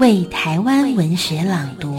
为台湾文学朗读。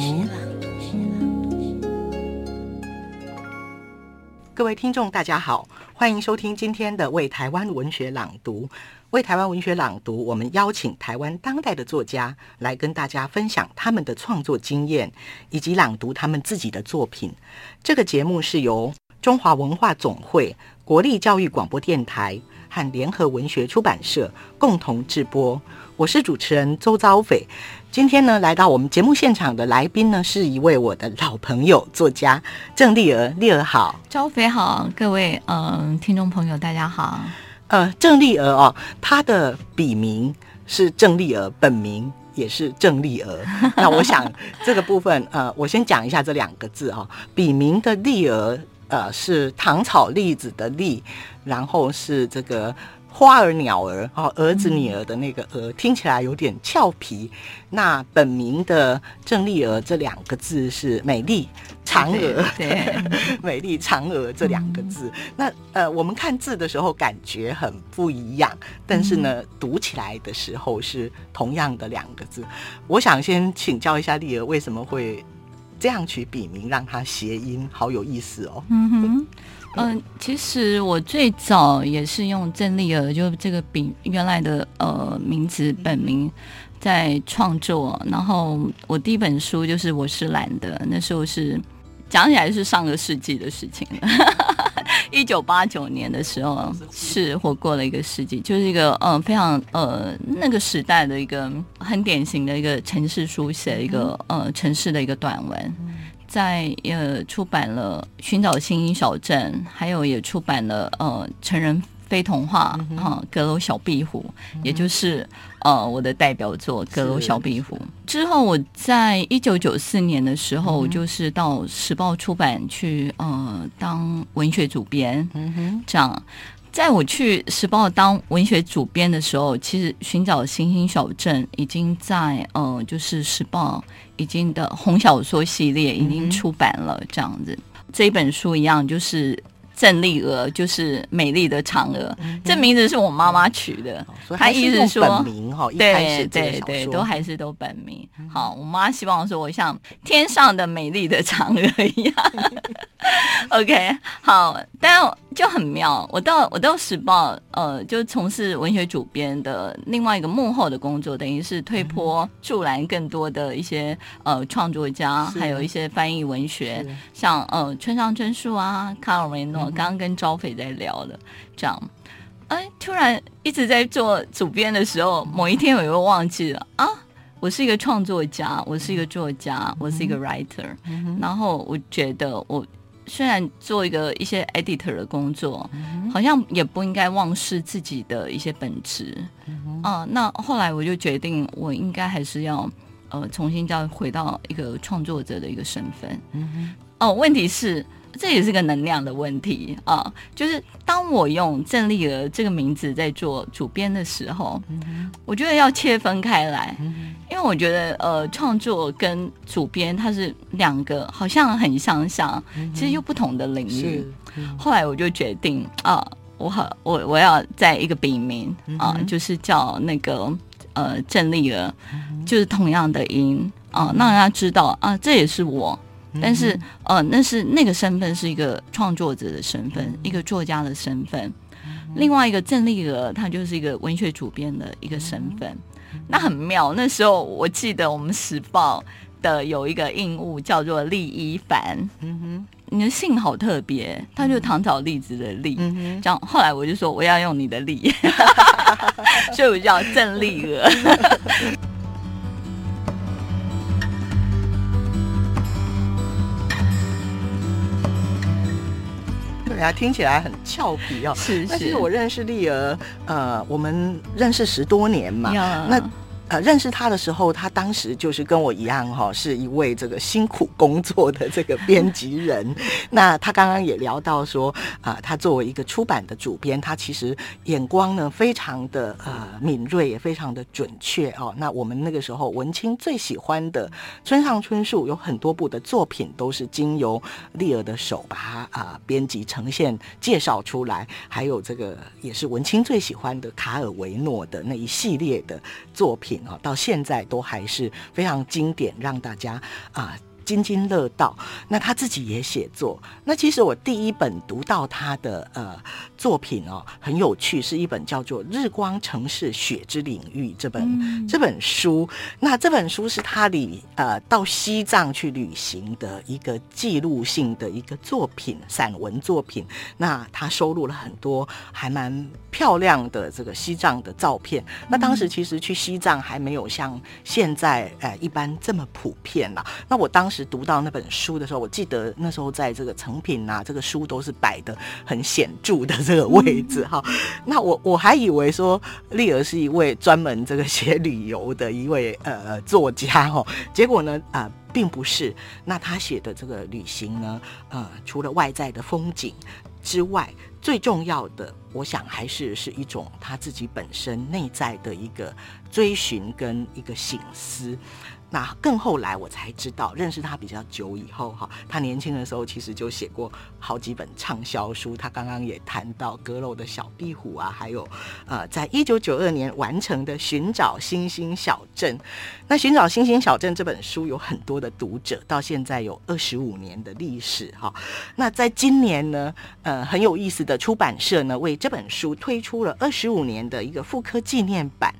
各位听众，大家好，欢迎收听今天的《为台湾文学朗读》。为台湾文学朗读，我们邀请台湾当代的作家来跟大家分享他们的创作经验，以及朗读他们自己的作品。这个节目是由中华文化总会、国立教育广播电台和联合文学出版社共同制播。我是主持人周遭斐。今天呢，来到我们节目现场的来宾呢，是一位我的老朋友作家郑丽娥。丽娥好，周斐好，各位嗯、呃、听众朋友大家好。呃，郑丽娥哦，她的笔名是郑丽娥，本名也是郑丽娥。那我想这个部分呃，我先讲一下这两个字哦，笔名的丽娥。呃，是糖炒栗子的栗，然后是这个花儿鸟儿哦，儿子女儿的那个儿，嗯、听起来有点俏皮。那本名的郑丽儿这两个字是美丽嫦娥，对，美丽嫦娥这两个字。嗯、那呃，我们看字的时候感觉很不一样，但是呢，嗯、读起来的时候是同样的两个字。我想先请教一下丽儿，为什么会？这样取笔名让它谐音，好有意思哦。嗯哼，嗯、其实我最早也是用郑丽儿，就这个笔原来的呃名字本名在创作。然后我第一本书就是我是懒的，那时候是讲起来是上个世纪的事情了。一九八九年的时候是活过了一个世纪，就是一个呃非常呃那个时代的一个很典型的一个城市书写一个呃城市的一个短文，在呃出版了《寻找星星小镇》，还有也出版了呃成人。非童话哈，阁楼小壁虎，也就是呃我的代表作《阁楼小壁虎》。之后，我在一九九四年的时候，就是到时报出版去呃当文学主编。嗯哼，这样，在我去时报当文学主编的时候，其实《寻找星星小镇》已经在呃就是时报已经的红小说系列已经出版了，这样子。这一本书一样就是。郑丽娥就是美丽的嫦娥，嗯、这名字是我妈妈取的。她意思说本名哈，对对对，都还是都本名。嗯、好，我妈希望说我像天上的美丽的嫦娥一样。OK，好，但就很妙。我到我到时报，呃，就从事文学主编的另外一个幕后的工作，等于是推波助澜更多的一些呃创作家，还有一些翻译文学，像呃村上春树啊，卡尔维诺。刚刚跟招斐在聊的，这样，哎，突然一直在做主编的时候，某一天我又忘记了啊，我是一个创作家，我是一个作家，我是一个 writer，然后我觉得我虽然做一个一些 editor 的工作，好像也不应该忘失自己的一些本质，啊，那后来我就决定，我应该还是要呃重新再回到一个创作者的一个身份，哦，问题是。这也是个能量的问题啊！就是当我用郑丽娥这个名字在做主编的时候，嗯、我觉得要切分开来，嗯、因为我觉得呃，创作跟主编它是两个好像很相像，嗯、其实又不同的领域。嗯、后来我就决定啊，我好我我要在一个笔名啊，嗯、就是叫那个呃郑丽娥，就是同样的音啊，让大家知道啊，这也是我。但是，呃，那是那个身份是一个创作者的身份，一个作家的身份。另外一个郑丽娥，她就是一个文学主编的一个身份。那很妙。那时候我记得我们时报的有一个印物叫做厉一凡。嗯哼，你的姓好特别，他就是唐朝栗子的栗。嗯，这样后来我就说我要用你的栗，所以我叫郑丽娥。对啊，听起来很俏皮哦。是是。但是我认识丽儿，呃，我们认识十多年嘛。那呃认识他的时候，他当时就是跟我一样哈、哦，是一位这个辛苦工作的这个编辑人。那他刚刚也聊到说啊、他作为一个出版的主编，他其实眼光呢非常的呃敏锐，也非常的准确哦。那我们那个时候文青最喜欢的村上春树有很多部的作品都是经由丽儿的手把它啊编辑呈现介绍出来，还有这个也是文青最喜欢的卡尔维诺的那一系列的作品到现在都还是非常经典，让大家啊。津津乐道。那他自己也写作。那其实我第一本读到他的呃作品哦，很有趣，是一本叫做《日光城市雪之领域》这本、嗯、这本书。那这本书是他里呃到西藏去旅行的一个记录性的一个作品，散文作品。那他收录了很多还蛮漂亮的这个西藏的照片。那当时其实去西藏还没有像现在呃一般这么普遍了。那我当时。是读到那本书的时候，我记得那时候在这个成品啊，这个书都是摆的很显著的这个位置哈。那我我还以为说丽儿是一位专门这个写旅游的一位呃作家哈，结果呢啊、呃、并不是。那他写的这个旅行呢，呃，除了外在的风景之外，最重要的，我想还是是一种他自己本身内在的一个追寻跟一个醒思。那更后来我才知道，认识他比较久以后哈，他年轻的时候其实就写过好几本畅销书。他刚刚也谈到阁楼的小壁虎啊，还有呃，在一九九二年完成的《寻找星星小镇》。那《寻找星星小镇》这本书有很多的读者，到现在有二十五年的历史哈。那在今年呢，呃，很有意思的出版社呢，为这本书推出了二十五年的一个复刻纪念版。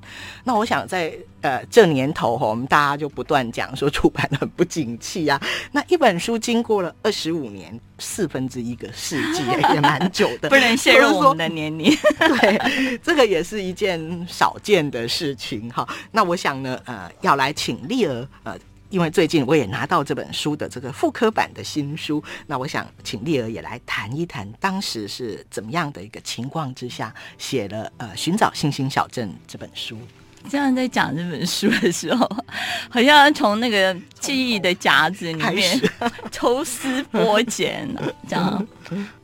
那我想在呃这年头哈，我们大家就不断讲说出版很不景气啊，那一本书经过了二十五年，四分之一个世纪 也蛮久的，不能泄露我们的年龄。对，这个也是一件少见的事情哈。那我想呢，呃，要来请丽儿，呃，因为最近我也拿到这本书的这个复刻版的新书，那我想请丽儿也来谈一谈当时是怎么样的一个情况之下写了呃《寻找星星小镇》这本书。这样在讲这本书的时候，好像从那个记忆的夹子里面 抽丝剥茧呢，这样。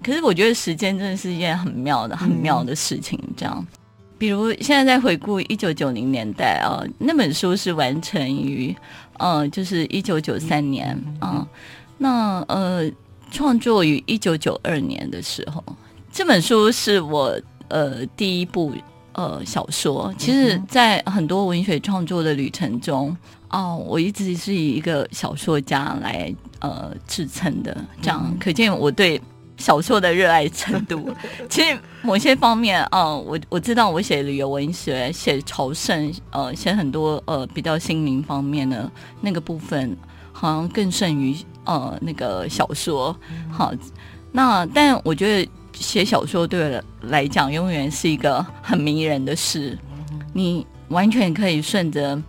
可是我觉得时间真的是一件很妙的、很妙的事情。这样，比如现在在回顾一九九零年代啊，那本书是完成于呃，就是一九九三年啊。那呃，创作于一九九二年的时候，这本书是我呃第一部。呃，小说其实，在很多文学创作的旅程中，哦、呃，我一直是以一个小说家来呃自称的，这样可见我对小说的热爱程度。其实某些方面，啊、呃，我我知道我写旅游文学、写朝圣，呃，写很多呃比较心灵方面的那个部分，好像更胜于呃那个小说。好，那但我觉得。写小说对我来讲，永远是一个很迷人的事。你完全可以顺着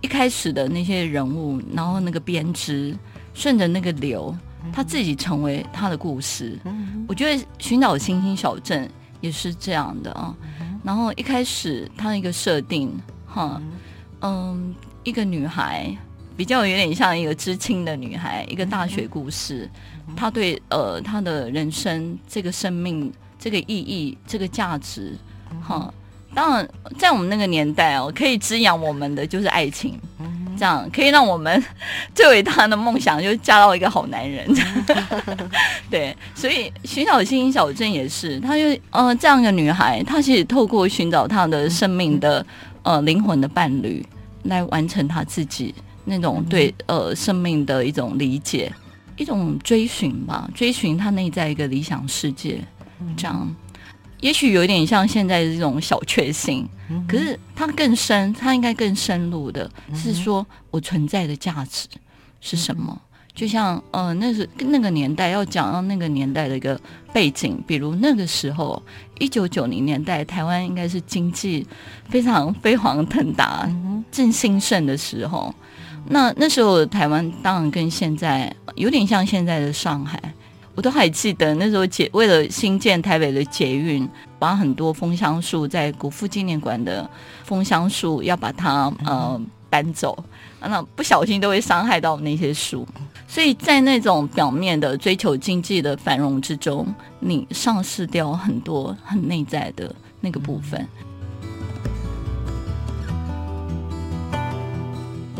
一开始的那些人物，然后那个编织，顺着那个流，他自己成为他的故事。我觉得《寻找星星小镇》也是这样的啊。然后一开始他的一个设定，哈，嗯，一个女孩，比较有点像一个知青的女孩，一个大学故事。她对呃她的人生这个生命这个意义这个价值，哈，当然在我们那个年代哦，可以滋养我们的就是爱情，这样可以让我们最伟大的梦想就是嫁到一个好男人，对，所以寻找星星小镇也是，她就呃这样一个女孩，她其实透过寻找她的生命的呃灵魂的伴侣，来完成她自己那种对呃生命的一种理解。一种追寻吧，追寻他内在一个理想世界，这样，也许有点像现在的这种小确幸，可是它更深，它应该更深入的是说我存在的价值是什么？就像呃，那是那个年代要讲到那个年代的一个背景，比如那个时候一九九零年代，台湾应该是经济非常飞黄腾达、正兴盛的时候。那那时候台湾当然跟现在有点像现在的上海，我都还记得那时候捷为了新建台北的捷运，把很多枫香树在国父纪念馆的枫香树要把它呃搬走，那不小心都会伤害到那些树。所以在那种表面的追求经济的繁荣之中，你丧失掉很多很内在的那个部分。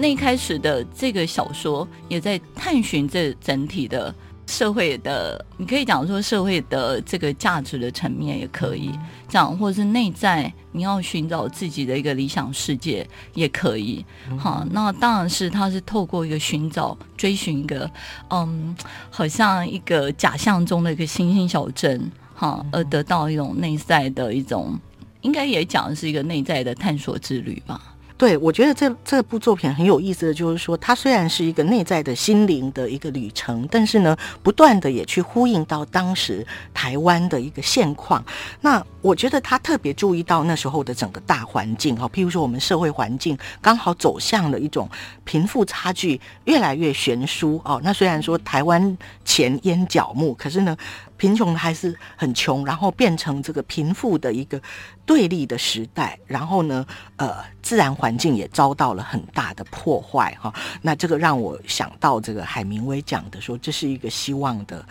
那一开始的这个小说也在探寻这整体的社会的，你可以讲说社会的这个价值的层面也可以讲，或者是内在你要寻找自己的一个理想世界也可以。好，那当然是他是透过一个寻找、追寻一个，嗯，好像一个假象中的一个星星小镇，哈，而得到一种内在的一种，应该也讲的是一个内在的探索之旅吧。对，我觉得这这部作品很有意思的就是说，它虽然是一个内在的心灵的一个旅程，但是呢，不断的也去呼应到当时台湾的一个现况。那我觉得他特别注意到那时候的整个大环境哈，譬如说我们社会环境刚好走向了一种贫富差距越来越悬殊哦。那虽然说台湾钱烟脚目，可是呢，贫穷还是很穷，然后变成这个贫富的一个。对立的时代，然后呢，呃，自然环境也遭到了很大的破坏，哈。那这个让我想到这个海明威讲的说，这是一个希望的。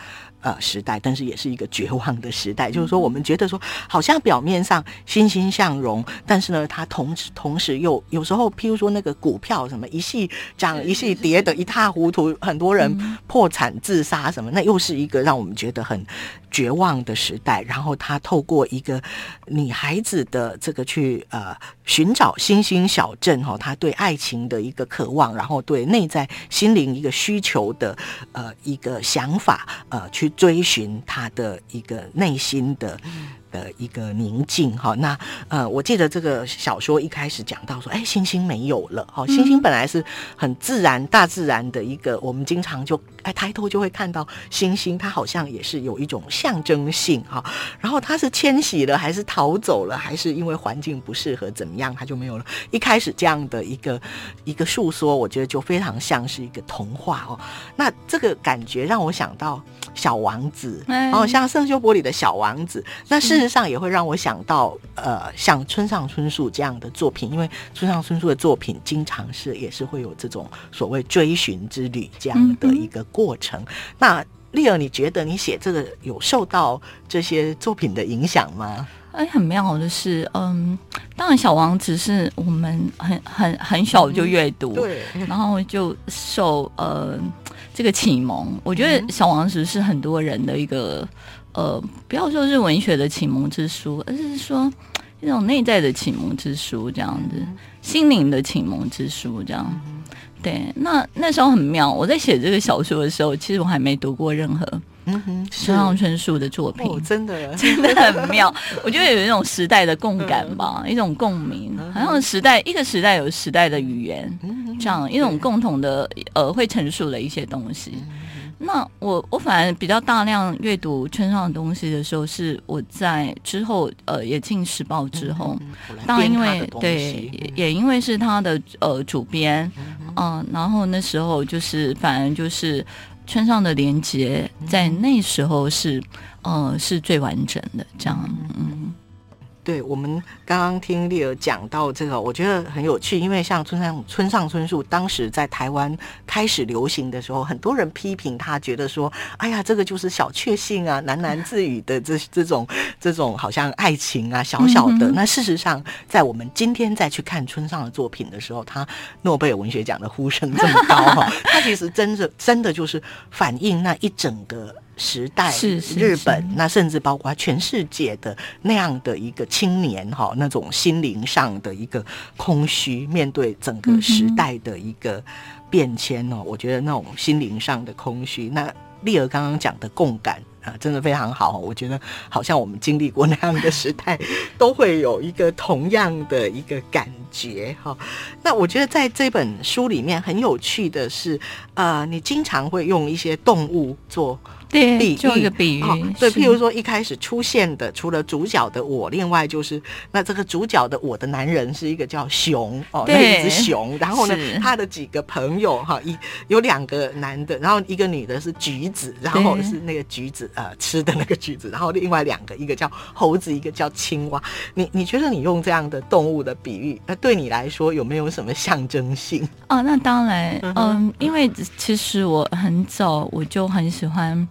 呃，时代，但是也是一个绝望的时代。就是说，我们觉得说，好像表面上欣欣向荣，但是呢，它同时同时又有时候，譬如说那个股票什么一系涨一系跌的一塌糊涂，很多人破产自杀什么，那又是一个让我们觉得很绝望的时代。然后他透过一个女孩子的这个去呃寻找星星小镇哈，他对爱情的一个渴望，然后对内在心灵一个需求的呃一个想法呃去。追寻他的一个内心的的一个宁静哈，那呃，我记得这个小说一开始讲到说，哎，星星没有了，哈，星星本来是很自然、大自然的一个，我们经常就。哎，抬头就会看到星星，它好像也是有一种象征性哈。然后它是迁徙了，还是逃走了，还是因为环境不适合怎么样，它就没有了。一开始这样的一个一个诉说，我觉得就非常像是一个童话哦。那这个感觉让我想到小王子，哦，像圣修伯里的小王子。那事实上也会让我想到呃，像村上春树这样的作品，因为村上春树的作品经常是也是会有这种所谓追寻之旅这样的一个。过程，那丽儿，你觉得你写这个有受到这些作品的影响吗？哎，很妙的是，嗯，当然《小王子》是我们很很很小就阅读，嗯，对，然后就受呃这个启蒙。我觉得《小王子》是很多人的一个呃，不要说是文学的启蒙之书，而是说 一种内在的启蒙之书，这样子，心灵的启蒙之书，这样。对，那那时候很妙。我在写这个小说的时候，其实我还没读过任何村上春树的作品，哦、真的真的很妙。我觉得有一种时代的共感吧，嗯、一种共鸣，好像时代一个时代有时代的语言，这样一种共同的呃会陈述的一些东西。那我我反而比较大量阅读村上的东西的时候，是我在之后呃也进时报之后，当然因为对也，也因为是他的呃主编，嗯、呃，然后那时候就是反而就是村上的连接在那时候是呃是最完整的这样，嗯。对，我们刚刚听丽儿讲到这个，我觉得很有趣，因为像村上村上春树当时在台湾开始流行的时候，很多人批评他，觉得说，哎呀，这个就是小确幸啊，喃喃自语的这这种这种好像爱情啊，小小的。那事实上，在我们今天再去看村上的作品的时候，他诺贝尔文学奖的呼声这么高哈，他其实真的真的就是反映那一整个。时代是日本，那甚至包括全世界的那样的一个青年哈，那种心灵上的一个空虚，面对整个时代的一个变迁哦，我觉得那种心灵上的空虚，那丽儿刚刚讲的共感啊，真的非常好。我觉得好像我们经历过那样的时代，都会有一个同样的一个感觉哈。那我觉得在这本书里面很有趣的是，呃，你经常会用一些动物做。对，做一个比喻。哦、对，譬如说一开始出现的，除了主角的我，另外就是那这个主角的我的男人是一个叫熊哦，那一只熊。然后呢，他的几个朋友哈，一有两个男的，然后一个女的是橘子，然后是那个橘子。呃吃的那个橘子，然后另外两个，一个叫猴子，一个叫青蛙。你你觉得你用这样的动物的比喻，那对你来说有没有什么象征性？哦，那当然，嗯、呃，因为其实我很早我就很喜欢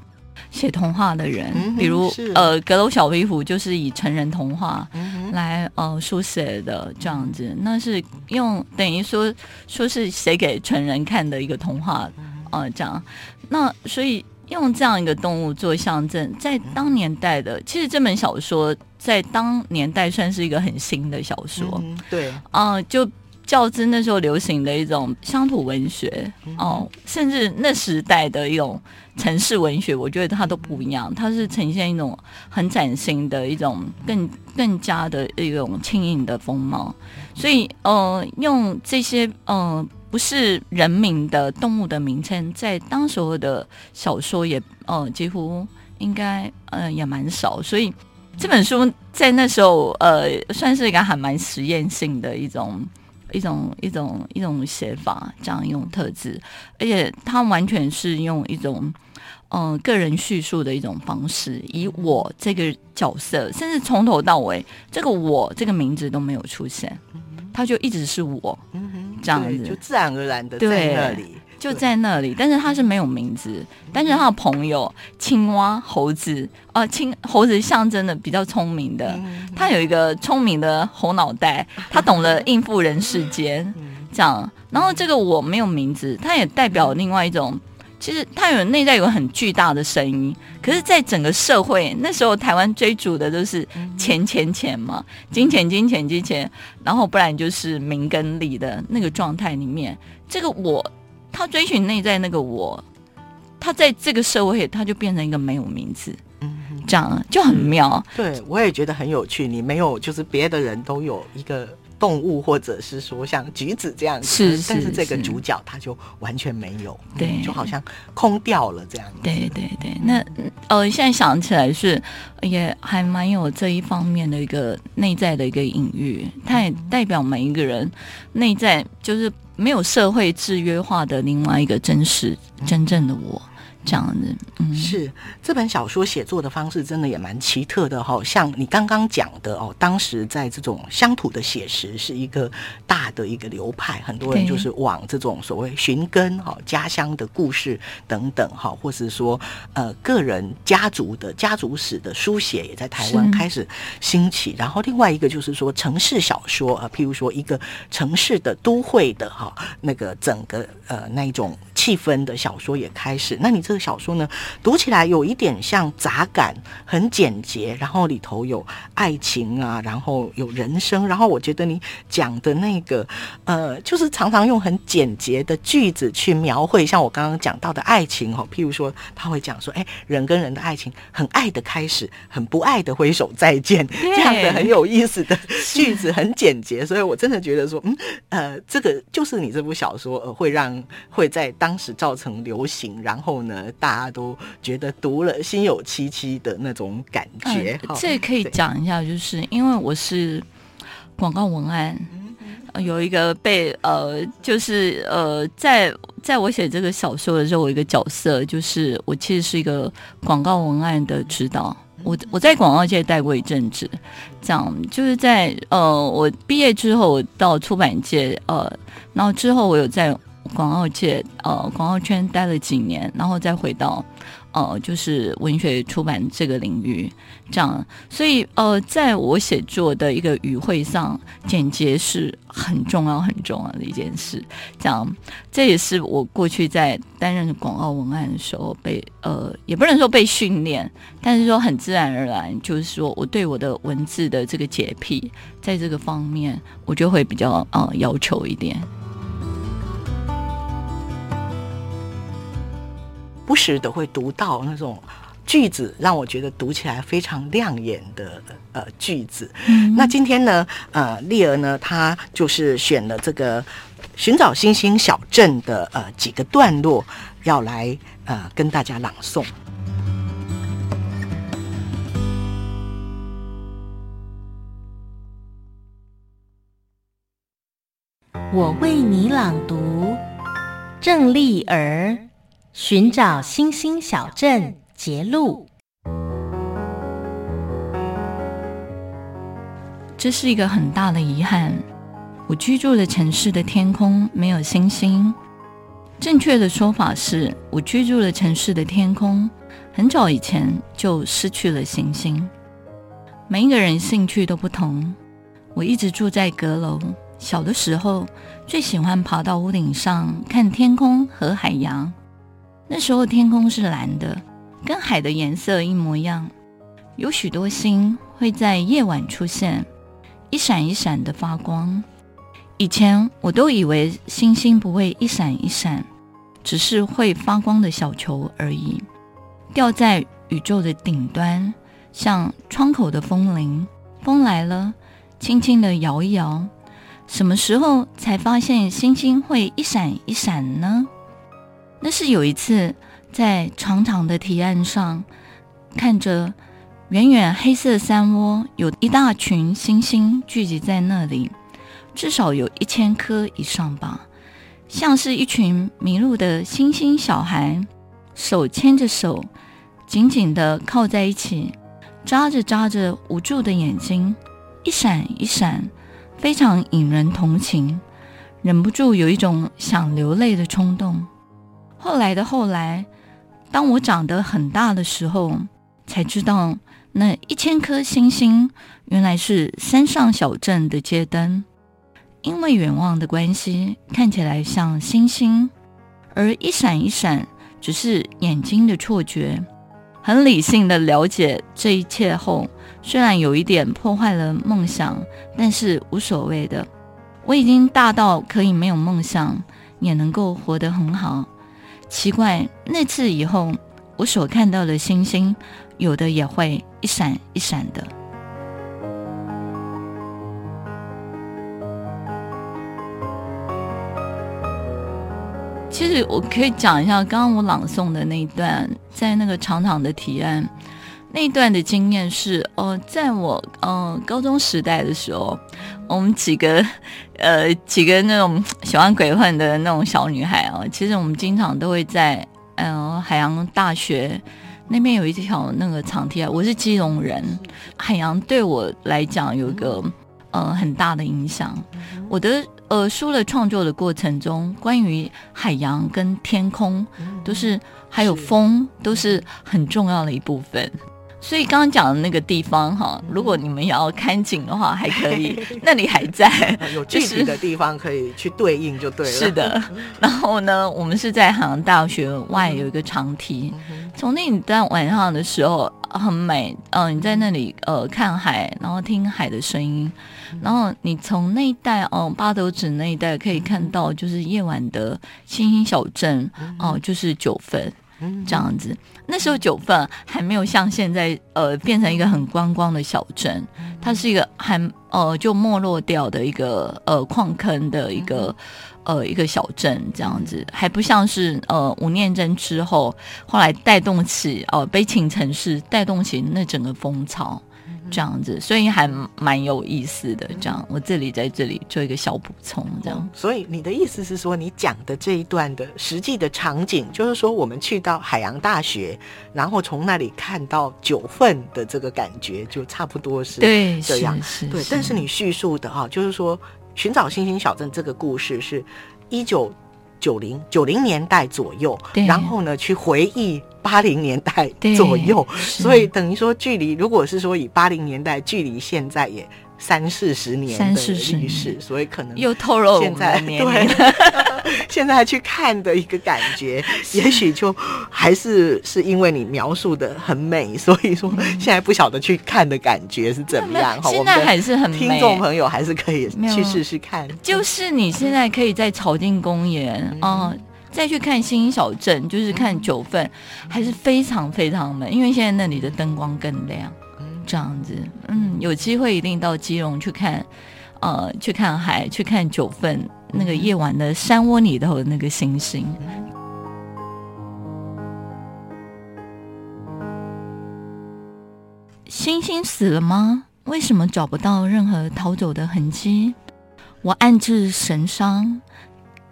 写童话的人，嗯、比如呃，阁楼小壁虎就是以成人童话来呃书写的这样子，那是用等于说说是写给成人看的一个童话，呃，这样，那所以用这样一个动物做象征，在当年代的，其实这本小说在当年代算是一个很新的小说，嗯、对，啊、呃，就。较之那时候流行的一种乡土文学哦，甚至那时代的一种城市文学，我觉得它都不一样。它是呈现一种很崭新的一种更更加的一种轻盈的风貌。所以呃，用这些呃不是人名的动物的名称，在当时候的小说也呃几乎应该呃也蛮少。所以这本书在那时候呃算是一个还蛮实验性的一种。一种一种一种写法，这样一种特质，而且他完全是用一种嗯、呃、个人叙述的一种方式，以我这个角色，甚至从头到尾，这个我这个名字都没有出现，他就一直是我，这样子，就自然而然的在那里。就在那里，但是他是没有名字，但是他的朋友青蛙、猴子啊，青猴子象征的比较聪明的，他有一个聪明的猴脑袋，他懂得应付人世间，这样。然后这个我没有名字，它也代表另外一种，其实它有内在有很巨大的声音，可是，在整个社会那时候，台湾追逐的都是钱钱钱嘛，金钱金钱金钱，然后不然就是名跟利的那个状态里面，这个我。他追寻内在那个我，他在这个社会，他就变成一个没有名字，嗯，这样就很妙。对，我也觉得很有趣。你没有，就是别的人都有一个动物，或者是说像橘子这样子，是，是，但是这个主角他就完全没有，对，嗯，就好像空掉了这样子。对对对，那呃，现在想起来是也还蛮有这一方面的一个内在的一个隐喻，它也代表每一个人内在就是。没有社会制约化的另外一个真实、真正的我。这样子，嗯，是这本小说写作的方式真的也蛮奇特的哈、哦。像你刚刚讲的哦，当时在这种乡土的写实是一个大的一个流派，很多人就是往这种所谓寻根哈、家乡的故事等等哈，或是说呃个人家族的家族史的书写也在台湾开始兴起。然后另外一个就是说城市小说啊，譬如说一个城市的都会的哈，那个整个呃那一种气氛的小说也开始。那你这这个小说呢，读起来有一点像杂感，很简洁，然后里头有爱情啊，然后有人生，然后我觉得你讲的那个，呃，就是常常用很简洁的句子去描绘，像我刚刚讲到的爱情哦，譬如说他会讲说，哎，人跟人的爱情，很爱的开始，很不爱的挥手再见，这样的很有意思的句子，很简洁，所以我真的觉得说，嗯，呃，这个就是你这部小说，呃，会让会在当时造成流行，然后呢。大家都觉得读了心有戚戚的那种感觉。嗯、这可以讲一下，就是因为我是广告文案，呃、有一个被呃，就是呃，在在我写这个小说的时候，我一个角色就是我其实是一个广告文案的指导。我我在广告界待过一阵子，这样就是在呃，我毕业之后我到出版界，呃，然后之后我有在。广告界，呃，广告圈待了几年，然后再回到，呃，就是文学出版这个领域，这样，所以，呃，在我写作的一个语汇上，简洁是很重要、很重要的一件事。这样，这也是我过去在担任广告文案的时候被，呃，也不能说被训练，但是说很自然而然，就是说我对我的文字的这个洁癖，在这个方面，我就会比较呃要求一点。不时的会读到那种句子，让我觉得读起来非常亮眼的呃句子。嗯、那今天呢，呃，丽儿呢，她就是选了这个寻找星星小镇的呃几个段落，要来呃跟大家朗诵。我为你朗读，郑丽儿。寻找星星小镇结路这是一个很大的遗憾。我居住的城市的天空没有星星。正确的说法是我居住的城市的天空很早以前就失去了星星。每一个人兴趣都不同。我一直住在阁楼。小的时候最喜欢爬到屋顶上看天空和海洋。那时候天空是蓝的，跟海的颜色一模一样。有许多星会在夜晚出现，一闪一闪的发光。以前我都以为星星不会一闪一闪。只是会发光的小球而已，吊在宇宙的顶端，像窗口的风铃。风来了，轻轻地摇一摇。什么时候才发现星星会一闪一闪呢？那是有一次在长长的堤岸上，看着远远黑色山窝，有一大群星星聚集在那里，至少有一千颗以上吧。像是一群迷路的星星小孩，手牵着手，紧紧地靠在一起，眨着眨着无助的眼睛，一闪一闪，非常引人同情，忍不住有一种想流泪的冲动。后来的后来，当我长得很大的时候，才知道那一千颗星星原来是山上小镇的街灯。因为远望的关系，看起来像星星，而一闪一闪只是眼睛的错觉。很理性的了解这一切后，虽然有一点破坏了梦想，但是无所谓的。我已经大到可以没有梦想，也能够活得很好。奇怪，那次以后，我所看到的星星，有的也会一闪一闪的。其实我可以讲一下，刚刚我朗诵的那一段，在那个长长的提案那一段的经验是，哦，在我、呃、高中时代的时候，我们几个呃几个那种喜欢鬼混的那种小女孩啊，其实我们经常都会在嗯、呃、海洋大学那边有一条那个长堤啊。我是基隆人，海洋对我来讲有一个呃很大的影响，我的。呃，书的创作的过程中，关于海洋跟天空，都是还有风，都是很重要的一部分。所以刚刚讲的那个地方哈，如果你们也要看景的话，还可以，那里还在，有具体的地方可以去对应就对了。是的。然后呢，我们是在海洋大学外有一个长梯，从那里在晚上的时候很美。嗯、呃，你在那里呃看海，然后听海的声音。然后你从那一带哦，八斗子那一带可以看到，就是夜晚的星星小镇哦，就是九份这样子。那时候九份还没有像现在呃变成一个很观光的小镇，它是一个还呃就没落掉的一个呃矿坑的一个呃一个小镇这样子，还不像是呃吴念真之后后来带动起哦、呃、悲情城市带动起那整个风潮。这样子，所以还蛮有意思的。这样，我这里在这里做一个小补充。这样，所以你的意思是说，你讲的这一段的实际的场景，就是说我们去到海洋大学，然后从那里看到九份的这个感觉，就差不多是对这样。对。但是你叙述的哈，就是说寻找星星小镇这个故事是一九九零九零年代左右，然后呢去回忆。八零年代左右，所以等于说，距离如果是说以八零年代距离现在也三四十年的历史，所以可能又透露现在对 现在去看的一个感觉，也许就还是是因为你描述的很美，所以说现在不晓得去看的感觉是怎么样。哈，现在还是很美，听众朋友还是可以去试试看。就是你现在可以在草径公园啊。再去看星星小镇，就是看九份，还是非常非常美，因为现在那里的灯光更亮，这样子，嗯，有机会一定到基隆去看，呃，去看海，去看九份那个夜晚的山窝里头的那个星星。星星死了吗？为什么找不到任何逃走的痕迹？我暗自神伤。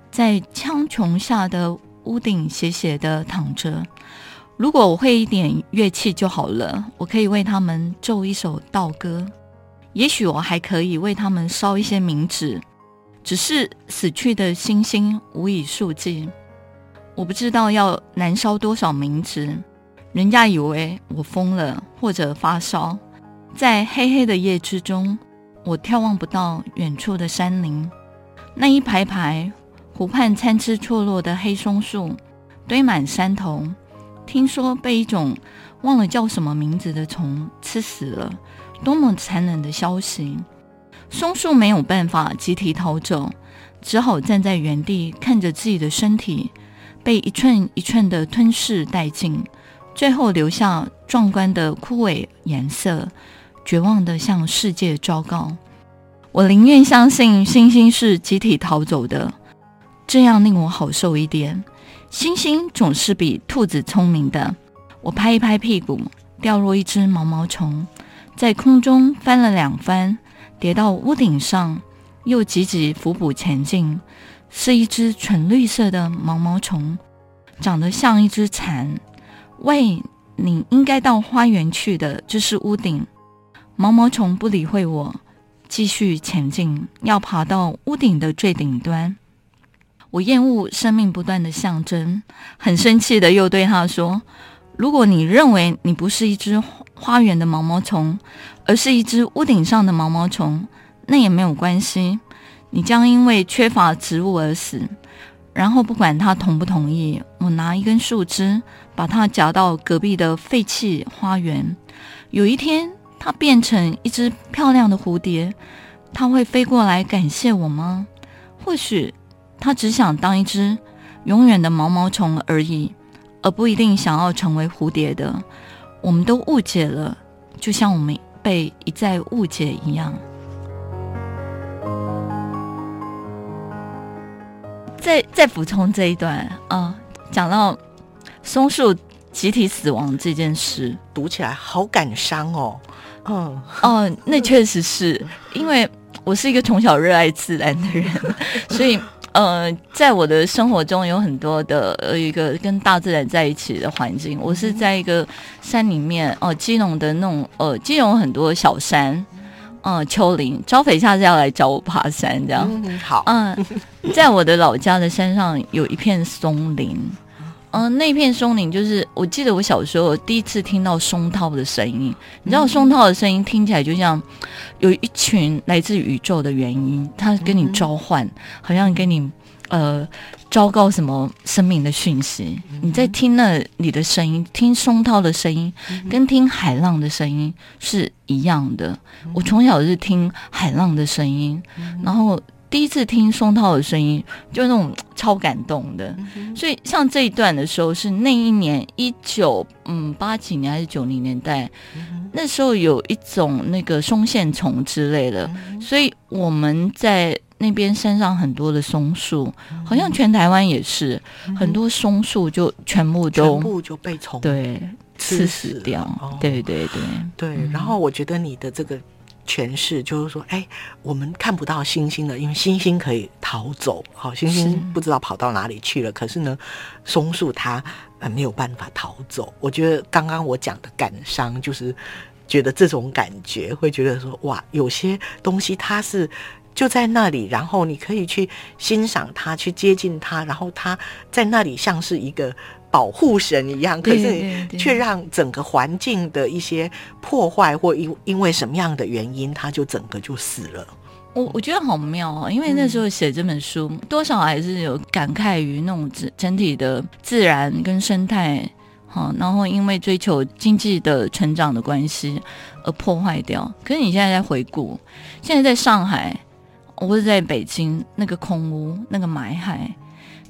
在苍穹下的屋顶斜斜的躺着。如果我会一点乐器就好了，我可以为他们奏一首道歌。也许我还可以为他们烧一些冥纸，只是死去的星星无以数计，我不知道要燃烧多少冥纸。人家以为我疯了或者发烧，在黑黑的夜之中，我眺望不到远处的山林，那一排排湖畔参差错落的黑松树堆满山头，听说被一种忘了叫什么名字的虫吃死了。多么残忍的消息！松树没有办法集体逃走，只好站在原地看着自己的身体被一寸一寸的吞噬殆尽，最后留下壮观的枯萎颜色，绝望的向世界昭告：我宁愿相信星星是集体逃走的，这样令我好受一点。星星总是比兔子聪明的。我拍一拍屁股，掉落一只毛毛虫。在空中翻了两番，跌到屋顶上，又急急伏补前进。是一只纯绿色的毛毛虫，长得像一只蝉。喂，你应该到花园去的，这是屋顶。毛毛虫不理会我，继续前进，要爬到屋顶的最顶端。我厌恶生命不断的象征，很生气的又对他说：“如果你认为你不是一只……”花园的毛毛虫，而是一只屋顶上的毛毛虫，那也没有关系。你将因为缺乏植物而死。然后不管他同不同意，我拿一根树枝把它夹到隔壁的废弃花园。有一天，它变成一只漂亮的蝴蝶，它会飞过来感谢我吗？或许它只想当一只永远的毛毛虫而已，而不一定想要成为蝴蝶的。我们都误解了，就像我们被一再误解一样。再再补充这一段啊，讲到松树集体死亡这件事，读起来好感伤哦。嗯，哦，那确实是因为我是一个从小热爱自然的人，所以。呃，在我的生活中有很多的呃一个跟大自然在一起的环境。我是在一个山里面哦、呃，基隆的那种呃，基隆很多小山，嗯，丘陵。招匪下次要来找我爬山，这样。嗯，好。嗯、呃，在我的老家的山上有一片松林。嗯、呃，那片松林就是，我记得我小时候第一次听到松涛的声音。你知道松涛的声音听起来就像有一群来自宇宙的原因，它跟你召唤，好像跟你呃昭告什么生命的讯息。你在听那你的声音，听松涛的声音，跟听海浪的声音是一样的。我从小是听海浪的声音，然后。第一次听松涛的声音，就那种超感动的。所以像这一段的时候，是那一年一九嗯八几年还是九零年代，那时候有一种那个松线虫之类的，所以我们在那边山上很多的松树，好像全台湾也是很多松树就全部都全部就被虫对吃死掉。对对对。对，然后我觉得你的这个。诠释就是说，哎，我们看不到星星了，因为星星可以逃走，好，星星不知道跑到哪里去了。可是呢，松树它呃没有办法逃走。我觉得刚刚我讲的感伤，就是觉得这种感觉，会觉得说，哇，有些东西它是就在那里，然后你可以去欣赏它，去接近它，然后它在那里像是一个。保护神一样，可是却让整个环境的一些破坏，或因因为什么样的原因，它就整个就死了。我我觉得好妙哦，因为那时候写这本书，嗯、多少还是有感慨于那种整整体的自然跟生态，好，然后因为追求经济的成长的关系而破坏掉。可是你现在在回顾，现在在上海，或者在北京，那个空屋，那个霾害。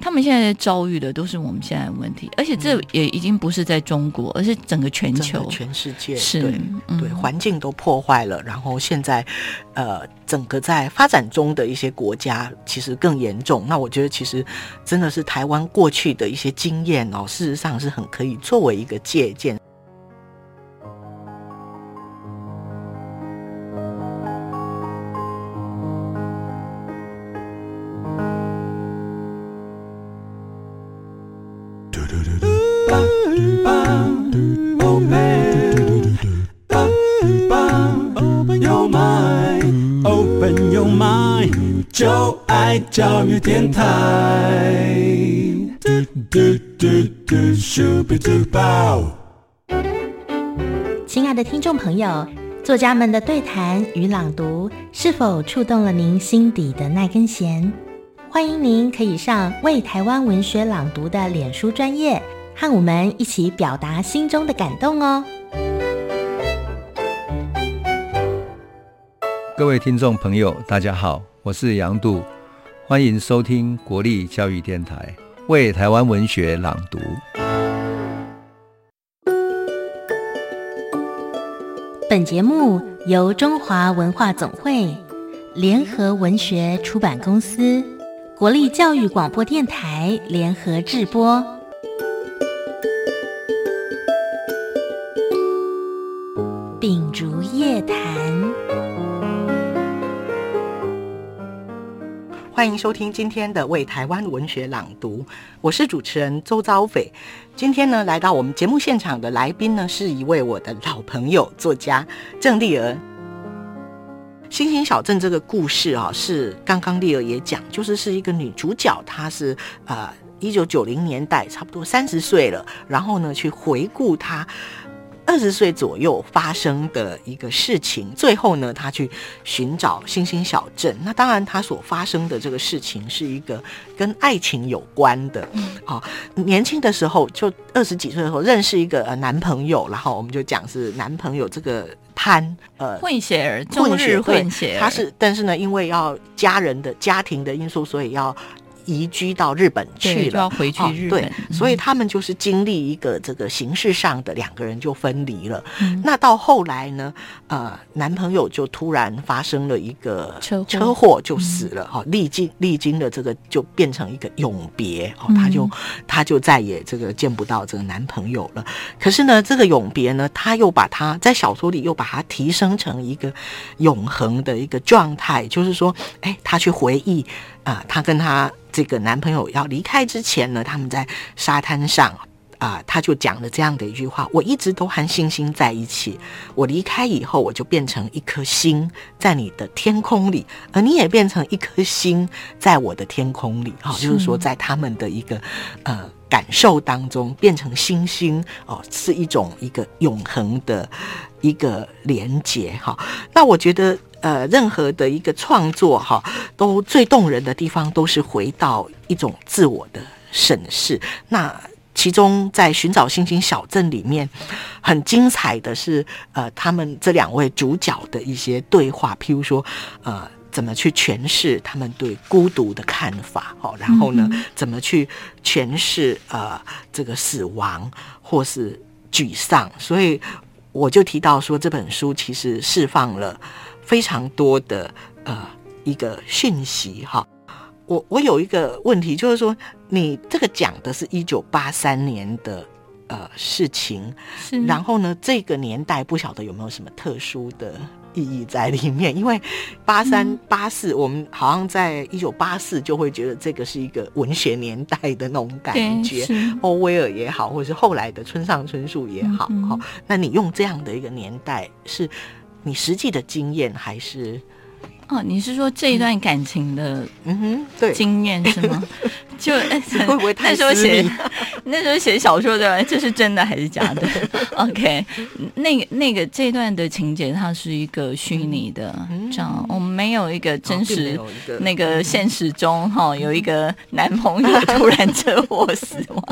他们现在在遭遇的都是我们现在的问题，而且这也已经不是在中国，而是整个全球、全世界，是对、嗯、对，环境都破坏了。然后现在，呃，整个在发展中的一些国家其实更严重。那我觉得，其实真的是台湾过去的一些经验哦，事实上是很可以作为一个借鉴。教育电台。亲爱的听众朋友，作家们的对谈与朗读是否触动了您心底的那根弦？欢迎您可以上为台湾文学朗读的脸书专业，和我们一起表达心中的感动哦。各位听众朋友，大家好，我是杨渡，欢迎收听国立教育电台为台湾文学朗读。本节目由中华文化总会、联合文学出版公司、国立教育广播电台联合制播。欢迎收听今天的《为台湾文学朗读》，我是主持人周遭斐。今天呢，来到我们节目现场的来宾呢，是一位我的老朋友，作家郑丽儿。星星小镇这个故事啊，是刚刚丽儿也讲，就是是一个女主角，她是呃一九九零年代，差不多三十岁了，然后呢，去回顾她。二十岁左右发生的一个事情，最后呢，他去寻找星星小镇。那当然，他所发生的这个事情是一个跟爱情有关的。好、年轻的时候就二十几岁的时候认识一个呃男朋友，然后我们就讲是男朋友这个潘呃混血儿，中日混血儿，他是，但是呢，因为要家人的家庭的因素，所以要。移居到日本去了，就要回去日本。哦，对，所以他们就是经历一个这个形式上的两个人就分离了。嗯。那到后来呢，呃，男朋友就突然发生了一个车祸，车祸就死了。哈，历经历经了这个就变成一个永别。哦，他就他就再也这个见不到这个男朋友了。可是呢，这个永别呢，他又把他在小说里又把它提升成一个永恒的一个状态，就是说，哎，他去回忆啊，呃，他跟他。这个男朋友要离开之前呢，他们在沙滩上啊、呃，他就讲了这样的一句话：“我一直都和星星在一起，我离开以后，我就变成一颗星在你的天空里，而你也变成一颗星在我的天空里。哈、哦，就是说，在他们的一个呃感受当中，变成星星哦，是一种一个永恒的一个连接。哈、哦，那我觉得。呃，任何的一个创作哈，都最动人的地方都是回到一种自我的审视。那其中在寻找星星小镇里面，很精彩的是呃，他们这两位主角的一些对话，譬如说呃，怎么去诠释他们对孤独的看法，好，然后呢，怎么去诠释呃这个死亡或是沮丧。所以我就提到说，这本书其实释放了。非常多的呃一个讯息哈，我我有一个问题，就是说你这个讲的是一九八三年的呃事情，是，然后呢，这个年代不晓得有没有什么特殊的意义在里面，因为八三八四，我们好像在一九八四就会觉得这个是一个文学年代的那种感觉，欧威尔也好，或者是后来的村上春树也好，哈、嗯，那你用这样的一个年代是。你实际的经验还是？哦，你是说这一段感情的嗯哼对经验是吗？就 会不会太那时候写 那时候写小说对吧，这是真的还是假的？OK，那个那个这段的情节它是一个虚拟的，这样我们没有一个真实那个现实中哈有一个男朋友突然车祸死亡，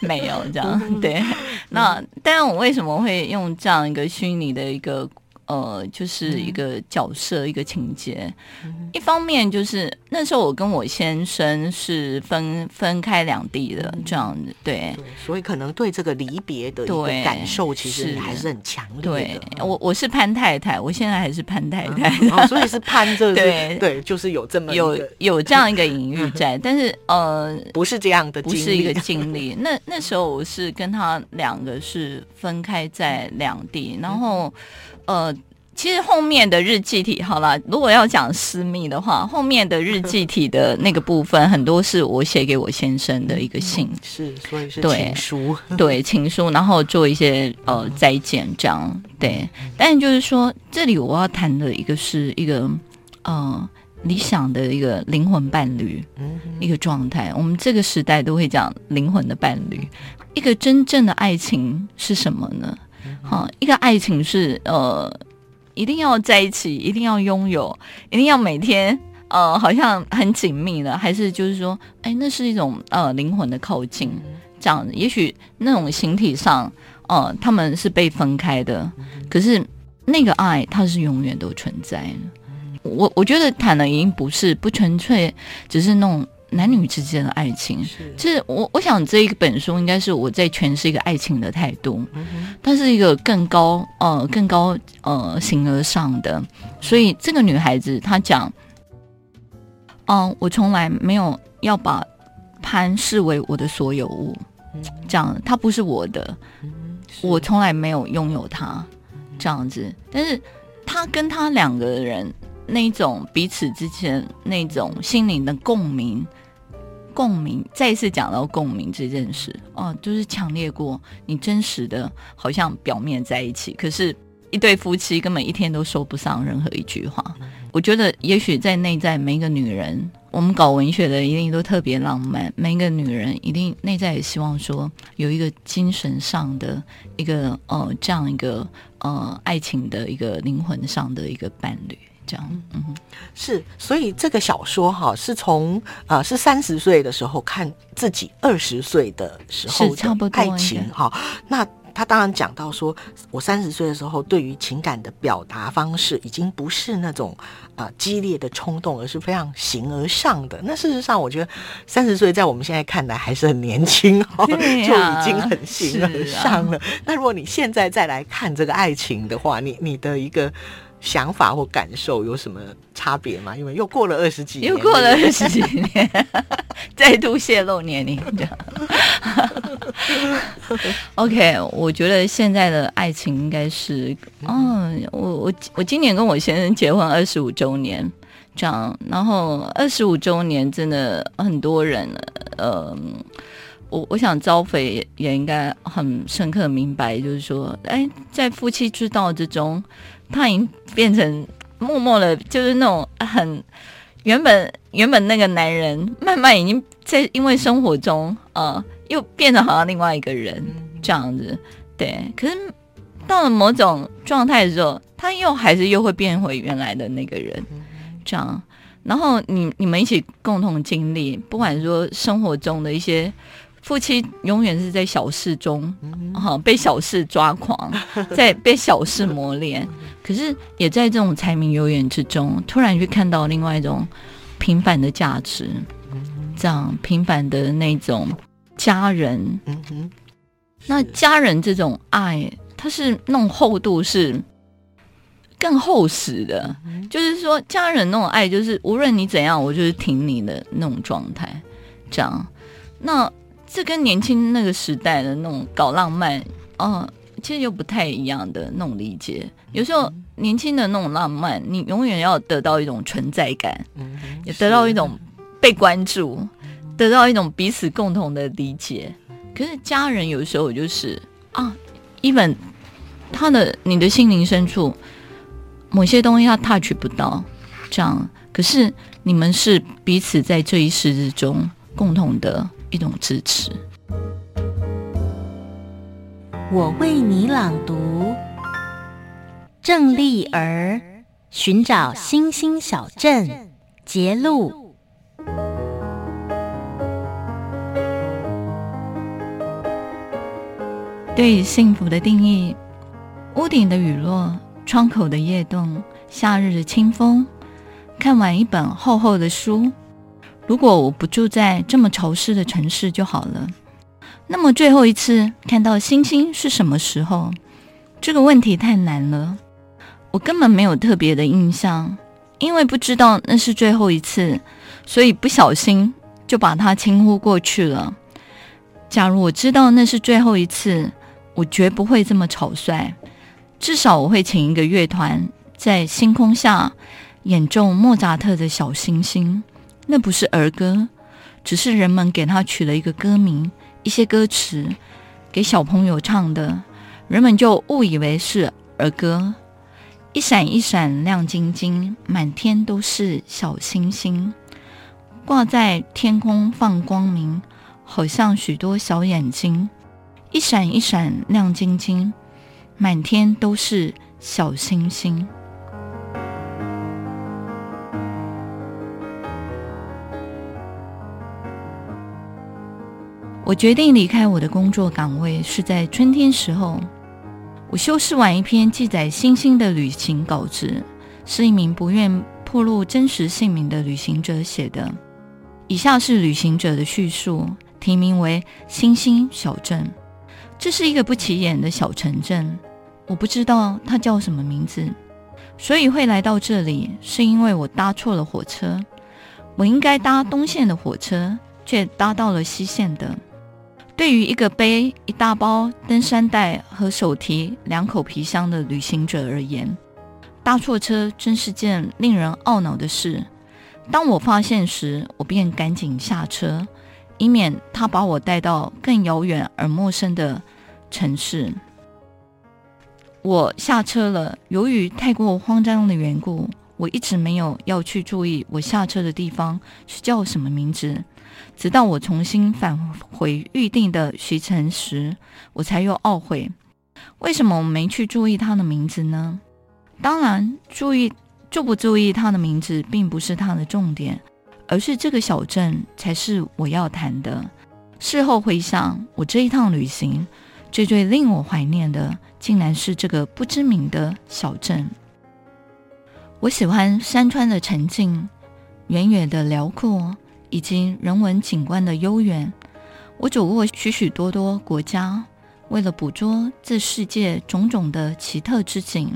没有这样对。那但我为什么会用这样一个虚拟的一个？呃，就是一个角色，嗯、一个情节。嗯、一方面就是那时候我跟我先生是分分开两地的，这样子对，对，所以可能对这个离别的一个感受，其实还是很强烈的。对，我我是潘太太，我现在还是潘太太，嗯哦、所以是潘这个对对，就是有这么有有这样一个隐喻在，但是呃，不是这样的，不是一个经历。那那时候我是跟他两个是分开在两地，然后。呃，其实后面的日记体，好了，如果要讲私密的话，后面的日记体的那个部分，很多是我写给我先生的一个信，嗯、是，所以是情书，对，对情书，然后做一些呃再见这样，对。但就是说，这里我要谈的一个是一个，呃，理想的一个灵魂伴侣，嗯，一个状态。我们这个时代都会讲灵魂的伴侣，一个真正的爱情是什么呢？好，一个爱情是呃，一定要在一起，一定要拥有，一定要每天呃，好像很紧密的，还是就是说，哎，那是一种呃灵魂的靠近，这样。也许那种形体上，呃，他们是被分开的，可是那个爱它是永远都存在的。我我觉得谈的已经不是不纯粹，只是那种。男女之间的爱情，是，就是我我想这一本书应该是我在诠释一个爱情的态度，嗯、它是一个更高呃更高呃形而上的，所以这个女孩子她讲，嗯、呃，我从来没有要把潘视为我的所有物，这样他不是我的，我从来没有拥有他这样子，但是他跟他两个人那种彼此之间那种心灵的共鸣。共鸣，再一次讲到共鸣这件事，哦、啊，就是强烈过你真实的，好像表面在一起，可是，一对夫妻根本一天都说不上任何一句话。我觉得，也许在内在，每一个女人，我们搞文学的一定都特别浪漫，每一个女人一定内在也希望说，有一个精神上的一个呃，这样一个呃，爱情的一个灵魂上的一个伴侣。这样，嗯，是，所以这个小说哈，是从呃，是三十岁的时候看自己二十岁的时候的爱情哈。那他当然讲到说，我三十岁的时候，对于情感的表达方式，已经不是那种啊、呃、激烈的冲动，而是非常形而上的。那事实上，我觉得三十岁在我们现在看来还是很年轻 哈，就已经很形而上了。那如果你现在再来看这个爱情的话，你你的一个。想法或感受有什么差别吗？因为又过了二十几年，又过了二十几年，再度泄露年龄。OK，我觉得现在的爱情应该是，嗯，我我我今年跟我先生结婚二十五周年，这样，然后二十五周年真的很多人，呃，我我想招肥也，也应该很深刻明白，就是说，哎，在夫妻之道之中。他已经变成默默的，就是那种很原本原本那个男人，慢慢已经在因为生活中，呃，又变得好像另外一个人这样子。对，可是到了某种状态的时候，他又还是又会变回原来的那个人，这样。然后你你们一起共同经历，不管说生活中的一些。夫妻永远是在小事中，哈，被小事抓狂，在被小事磨练。可是也在这种柴米油盐之中，突然去看到另外一种平凡的价值，这样平凡的那种家人。那家人这种爱，它是那种厚度是更厚实的。就是说，家人那种爱，就是无论你怎样，我就是挺你的那种状态。这样，那。这跟年轻那个时代的那种搞浪漫，哦，其实又不太一样的那种理解。有时候年轻的那种浪漫，你永远要得到一种存在感，也得到一种被关注，得到一种彼此共同的理解。可是家人有时候就是啊，even 他的你的心灵深处某些东西他 touch 不到，这样。可是你们是彼此在这一世之中共同的。一种支持。我为你朗读。郑丽儿寻找星星小镇，节录。对幸福的定义：屋顶的雨落，窗口的夜动，夏日的清风，看完一本厚厚的书。如果我不住在这么潮湿的城市就好了，那么最后一次看到星星是什么时候？这个问题太难了，我根本没有特别的印象，因为不知道那是最后一次，所以不小心就把它轻忽过去了。假如我知道那是最后一次，我绝不会这么草率，至少我会请一个乐团在星空下演奏莫扎特的小星星。那不是儿歌，只是人们给他取了一个歌名，一些歌词给小朋友唱的，人们就误以为是儿歌。一闪一闪亮晶晶，满天都是小星星，挂在天空放光明，好像许多小眼睛。一闪一闪亮晶晶，满天都是小星星。我决定离开我的工作岗位是在春天时候。我修饰完一篇记载星星的旅行稿子，是一名不愿暴露真实姓名的旅行者写的。以下是旅行者的叙述，题名为《星星小镇》。这是一个不起眼的小城镇，我不知道它叫什么名字，所以会来到这里，是因为我搭错了火车。我应该搭东线的火车，却搭到了西线的。对于一个背一大包登山袋和手提两口皮箱的旅行者而言，搭错车真是件令人懊恼的事。当我发现时，我便赶紧下车，以免他把我带到更遥远而陌生的城市。我下车了，由于太过慌张的缘故，我一直没有要去注意我下车的地方是叫什么名字。直到我重新返回预定的行程时，我才又懊悔，为什么我没去注意他的名字呢？当然，注意注不注意他的名字并不是他的重点，而是这个小镇才是我要谈的。事后回想，我这一趟旅行最最令我怀念的，竟然是这个不知名的小镇。我喜欢山川的沉静，远远的辽阔。以及人文景观的悠远，我走过许许多多国家，为了捕捉这世界种种的奇特之景。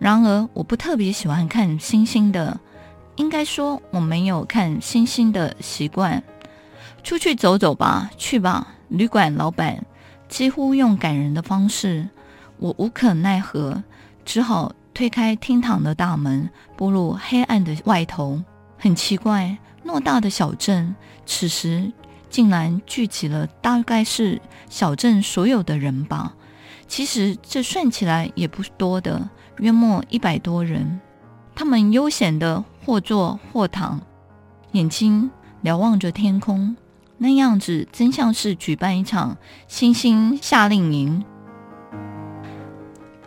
然而，我不特别喜欢看星星的，应该说我没有看星星的习惯。出去走走吧，去吧。旅馆老板几乎用感人的方式，我无可奈何，只好推开厅堂的大门，步入黑暗的外头。很奇怪。偌大的小镇，此时竟然聚集了大概是小镇所有的人吧。其实这算起来也不多的，约莫一百多人。他们悠闲的或坐或躺，眼睛瞭望着天空，那样子真像是举办一场星星夏令营。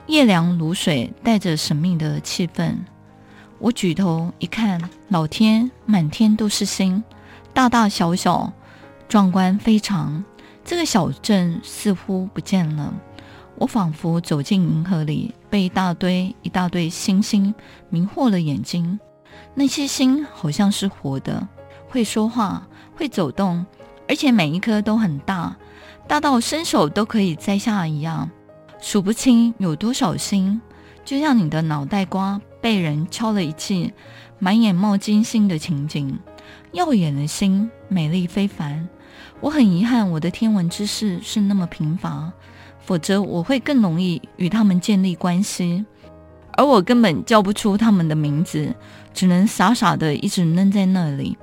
夜凉如水，带着神秘的气氛。我举头一看，老天，满天都是星，大大小小，壮观非常。这个小镇似乎不见了，我仿佛走进银河里，被一大堆一大堆星星迷惑了眼睛。那些星好像是活的，会说话，会走动，而且每一颗都很大，大到伸手都可以摘下一样，数不清有多少星，就像你的脑袋瓜。被人敲了一记，满眼冒金星的情景，耀眼的星，美丽非凡。我很遗憾，我的天文知识是那么贫乏，否则我会更容易与他们建立关系。而我根本叫不出他们的名字，只能傻傻的一直愣在那里。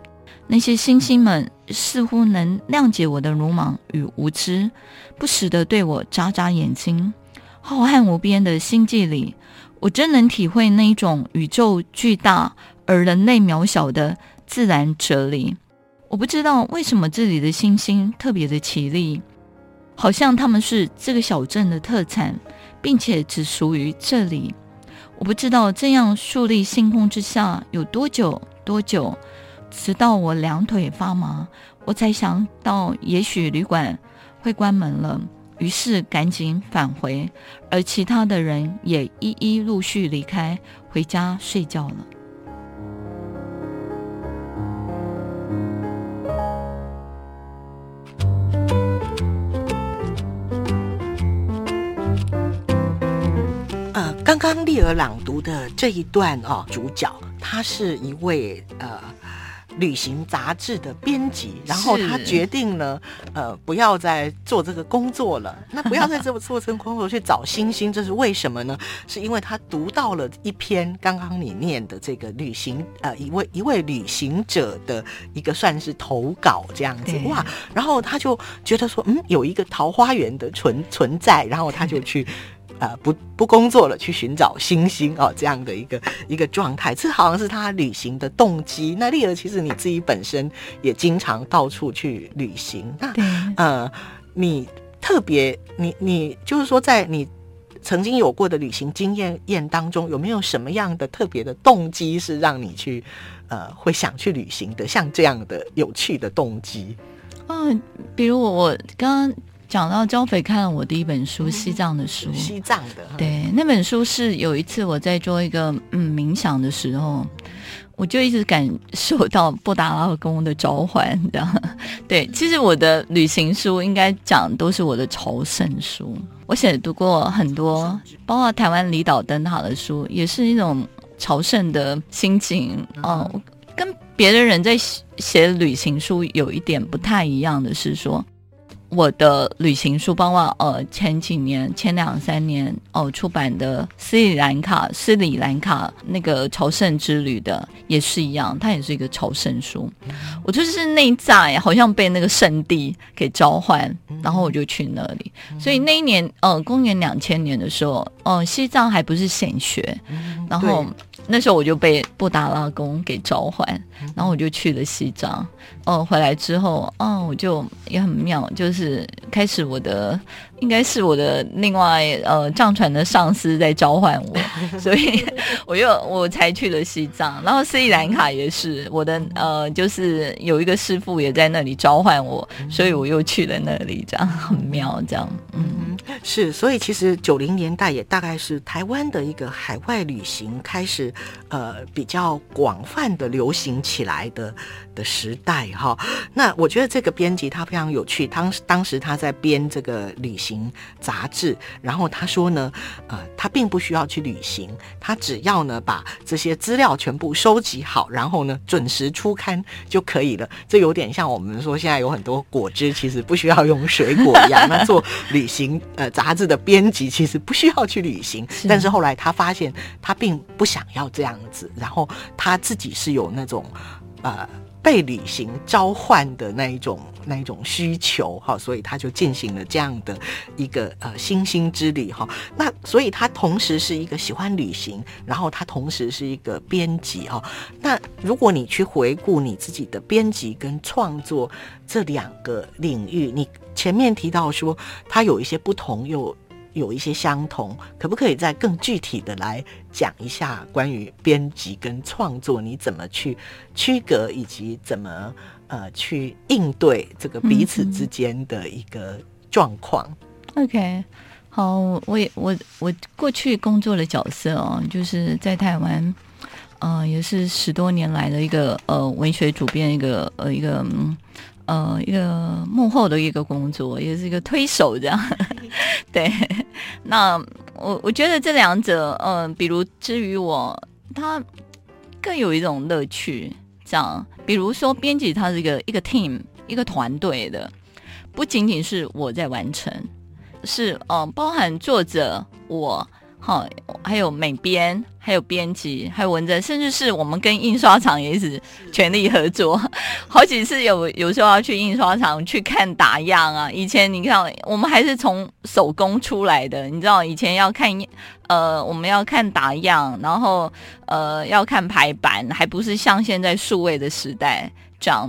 那些星星们似乎能谅解我的鲁莽与无知，不时地对我眨眨眼睛。浩瀚无边的星际里。我真能体会那一种宇宙巨大而人类渺小的自然哲理。我不知道为什么这里的星星特别的绮丽，好像它们是这个小镇的特产，并且只属于这里。我不知道这样树立星空之下有多久多久，直到我两腿发麻，我才想到也许旅馆会关门了。于是赶紧返回，而其他的人也一一陆续离开，回家睡觉了。刚刚丽儿朗读的这一段哦，主角他是一位呃。旅行杂志的编辑，然后他决定呢，呃，不要再做这个工作了。那不要再这么做成工作去找星星，这是为什么呢？是因为他读到了一篇刚刚你念的这个旅行，呃，一位一位旅行者的一个算是投稿这样子哇，然后他就觉得说，嗯，有一个桃花源的存存在，然后他就去。呃不不工作了，去寻找星星哦这样的一个一个状态。这好像是他旅行的动机。那丽儿，其实你自己本身也经常到处去旅行。那呃，你特别你你就是说，在你曾经有过的旅行经验验当中，有没有什么样的特别的动机是让你去呃会想去旅行的？像这样的有趣的动机？嗯，比如我我刚刚讲到焦肥看了我第一本书，西藏的书，西藏的，对，那本书是有一次我在做一个嗯冥想的时候，我就一直感受到布达拉宫的召唤，这样。对，其实我的旅行书应该讲都是我的朝圣书，我写读过很多，包括台湾离岛灯塔的书，也是一种朝圣的心情。哦。嗯跟别的人在写旅行书有一点不太一样的是说，我的旅行书，包括呃前几年、前两三年哦、呃、出版的斯里兰卡、斯里兰卡那个朝圣之旅的也是一样，它也是一个朝圣书。我就是内在好像被那个圣地给召唤，然后我就去那里。所以那一年呃公元两千年的时候，呃西藏还不是显学，然后。那时候我就被布达拉宫给召唤，然后我就去了西藏。哦，回来之后，哦，我就也很妙，就是开始我的应该是我的另外呃藏传的上司在召唤我，所以我又我才去了西藏。然后斯里兰卡也是我的呃，就是有一个师傅也在那里召唤我，所以我又去了那里，这样很妙，这样嗯，是。所以其实九零年代也大概是台湾的一个海外旅行开始呃比较广泛的流行起来的的时代。哈，那我觉得这个编辑他非常有趣。当当时他在编这个旅行杂志，然后他说呢，呃，他并不需要去旅行，他只要呢把这些资料全部收集好，然后呢准时出刊就可以了。这有点像我们说现在有很多果汁其实不需要用水果一样。那做旅行呃杂志的编辑其实不需要去旅行，是但是后来他发现他并不想要这样子，然后他自己是有那种呃。被旅行召唤的那一种那一种需求哈，所以他就进行了这样的一个呃星星之旅哈。那所以他同时是一个喜欢旅行，然后他同时是一个编辑哈。那如果你去回顾你自己的编辑跟创作这两个领域，你前面提到说他有一些不同又。有一些相同，可不可以再更具体的来讲一下关于编辑跟创作，你怎么去区隔，以及怎么呃去应对这个彼此之间的一个状况？，OK，好，我也我我过去工作的角色哦，就是在台湾，呃，也是十多年来的一个呃文学主编一个呃一个。呃，一个幕后的一个工作，也是一个推手这样。对，那我我觉得这两者，嗯、呃，比如至于我，他更有一种乐趣。这样，比如说编辑，他是一个一个 team，一个团队的，不仅仅是我在完成，是嗯、呃，包含作者我。好，还有美编，还有编辑，还有文字，甚至是我们跟印刷厂也一直全力合作。好几次有有时候要去印刷厂去看打样啊。以前你看，我们还是从手工出来的，你知道，以前要看呃，我们要看打样，然后呃要看排版，还不是像现在数位的时代这样。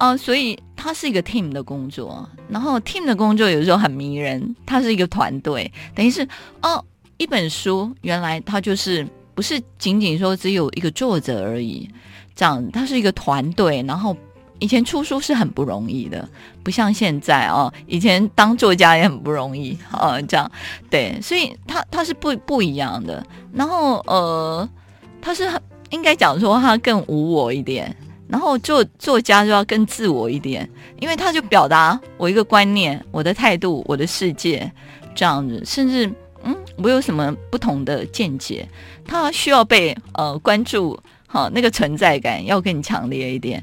啊、呃，所以它是一个 team 的工作，然后 team 的工作有时候很迷人，它是一个团队，等于是哦。一本书原来它就是不是仅仅说只有一个作者而已，这样它是一个团队。然后以前出书是很不容易的，不像现在哦，以前当作家也很不容易啊，这样对，所以它它是不不一样的。然后呃，它是很应该讲说它更无我一点，然后作作家就要更自我一点，因为他就表达我一个观念、我的态度、我的世界这样子，甚至。嗯，我有什么不同的见解？他需要被呃关注，哈，那个存在感要更强烈一点，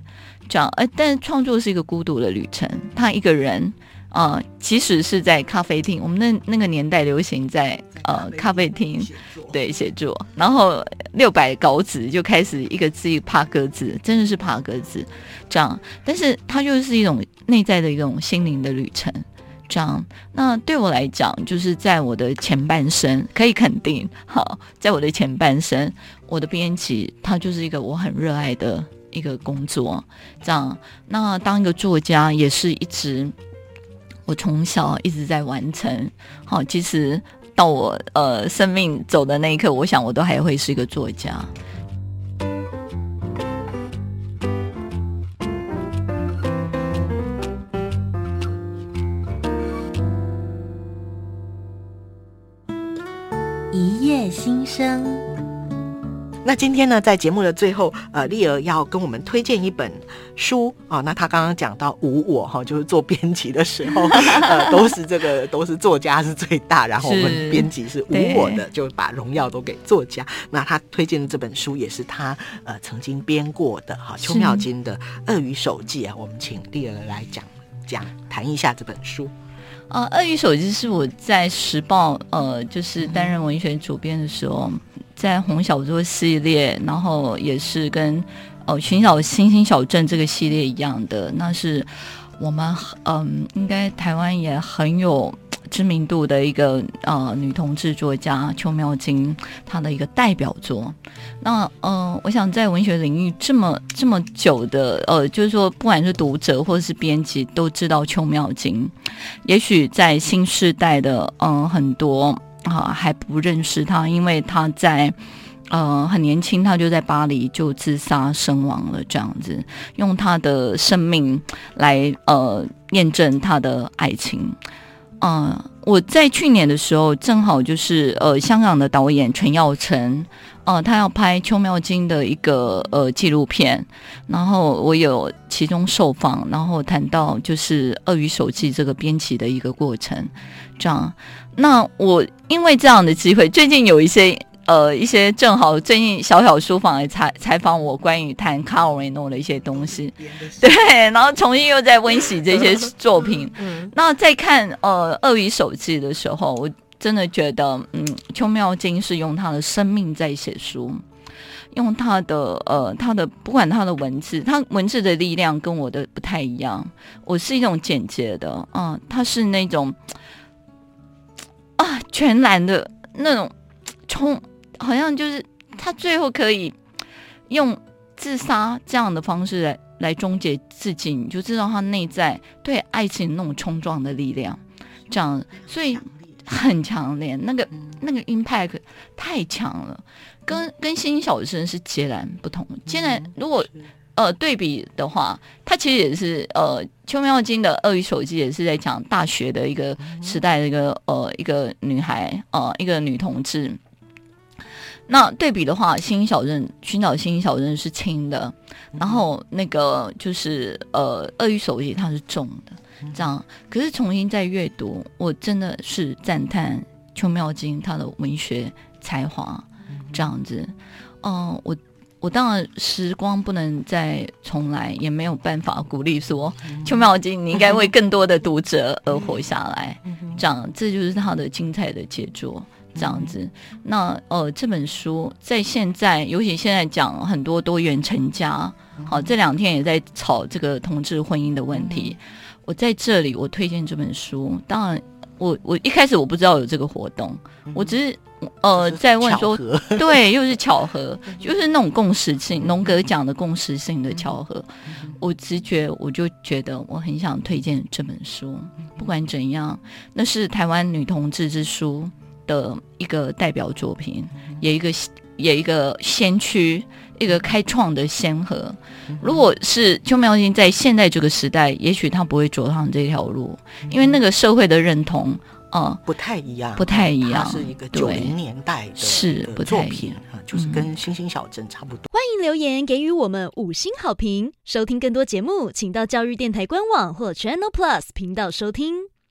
这样。呃，但创作是一个孤独的旅程，他一个人啊、呃，即使是在咖啡厅，我们那那个年代流行在呃咖啡厅 对写作，然后六百稿纸就开始一个字一个爬格子，真的是爬格子这样。但是它就是一种内在的一种心灵的旅程。这样，那对我来讲，就是在我的前半生可以肯定，好，在我的前半生，我的编辑他就是一个我很热爱的一个工作，这样。那当一个作家也是一直，我从小一直在完成，好，其实到我呃生命走的那一刻，我想我都还会是一个作家。心生。那今天呢，在节目的最后，呃，丽儿要跟我们推荐一本书啊。那她刚刚讲到无我哈，就是做编辑的时候，呃，都是这个都是作家是最大，然后我们编辑是无我的，就把荣耀都给作家。那她推荐的这本书也是她呃曾经编过的哈，邱妙金的《鳄鱼手记》啊。我们请丽儿来讲讲谈一下这本书。呃，鳄鱼手机是我在时报呃，就是担任文学主编的时候，在红小说系列，然后也是跟哦寻找星星小镇这个系列一样的，那是我们嗯、呃，应该台湾也很有。知名度的一个呃女同志作家邱妙金，她的一个代表作。那呃，我想在文学领域这么这么久的呃，就是说不管是读者或者是编辑都知道邱妙金。也许在新世代的嗯、呃、很多啊、还不认识她，因为她在呃很年轻，她就在巴黎就自杀身亡了，这样子用她的生命来呃验证她的爱情。嗯、我在去年的时候，正好就是呃，香港的导演陈耀成，呃，他要拍邱妙津的一个呃纪录片，然后我有其中受访，然后谈到就是《鳄鱼手记》这个编辑的一个过程，这样。那我因为这样的机会，最近有一些。呃，一些正好最近小小书房也采采访我关于谈卡尔维诺的一些东西，对，然后重新又在温习这些 作品。嗯，那在看呃《鳄鱼手记》的时候，我真的觉得，嗯，邱妙金是用他的生命在写书，用他的呃他的不管他的文字，他文字的力量跟我的不太一样。我是一种简洁的，啊、呃，他是那种啊全然的那种冲。好像就是他最后可以用自杀这样的方式来来终结自己，你就知道他内在对爱情那种冲撞的力量，这样，所以很强烈，那个那个 impact 太强了，跟跟《星星小生》是截然不同。现在如果呃对比的话，他其实也是呃邱妙金的《鳄鱼手机》也是在讲大学的一个时代的一个呃一个女孩呃一个女同志。那对比的话，《星星小镇》寻找星星小镇是轻的，然后那个就是呃，《鳄鱼手记》它是重的，这样。可是重新再阅读，我真的是赞叹邱妙金他的文学才华，这样子。嗯、呃，我我当然时光不能再重来，也没有办法鼓励说邱妙金你应该为更多的读者而活下来，这样。这就是他的精彩的杰作。这样子，那呃，这本书在现在，尤其现在讲很多多元成家，好，这两天也在吵这个同志婚姻的问题。我在这里，我推荐这本书。当然，我我一开始我不知道有这个活动，我只是呃在问说，对，又是巧合，就是那种共识性，龙格讲的共识性的巧合。我直觉我就觉得我很想推荐这本书。不管怎样，那是台湾女同志之书的一个代表作品，也一个也一个先驱，一个开创的先河。如果是邱妙津在现在这个时代，也许他不会走上这条路，因为那个社会的认同啊、呃、不太一样，不太一样。是一个九零年代的是作品啊，就是跟《星星小镇》差不多。欢迎留言给予我们五星好评，收听更多节目，请到教育电台官网或 Channel Plus 频道收听。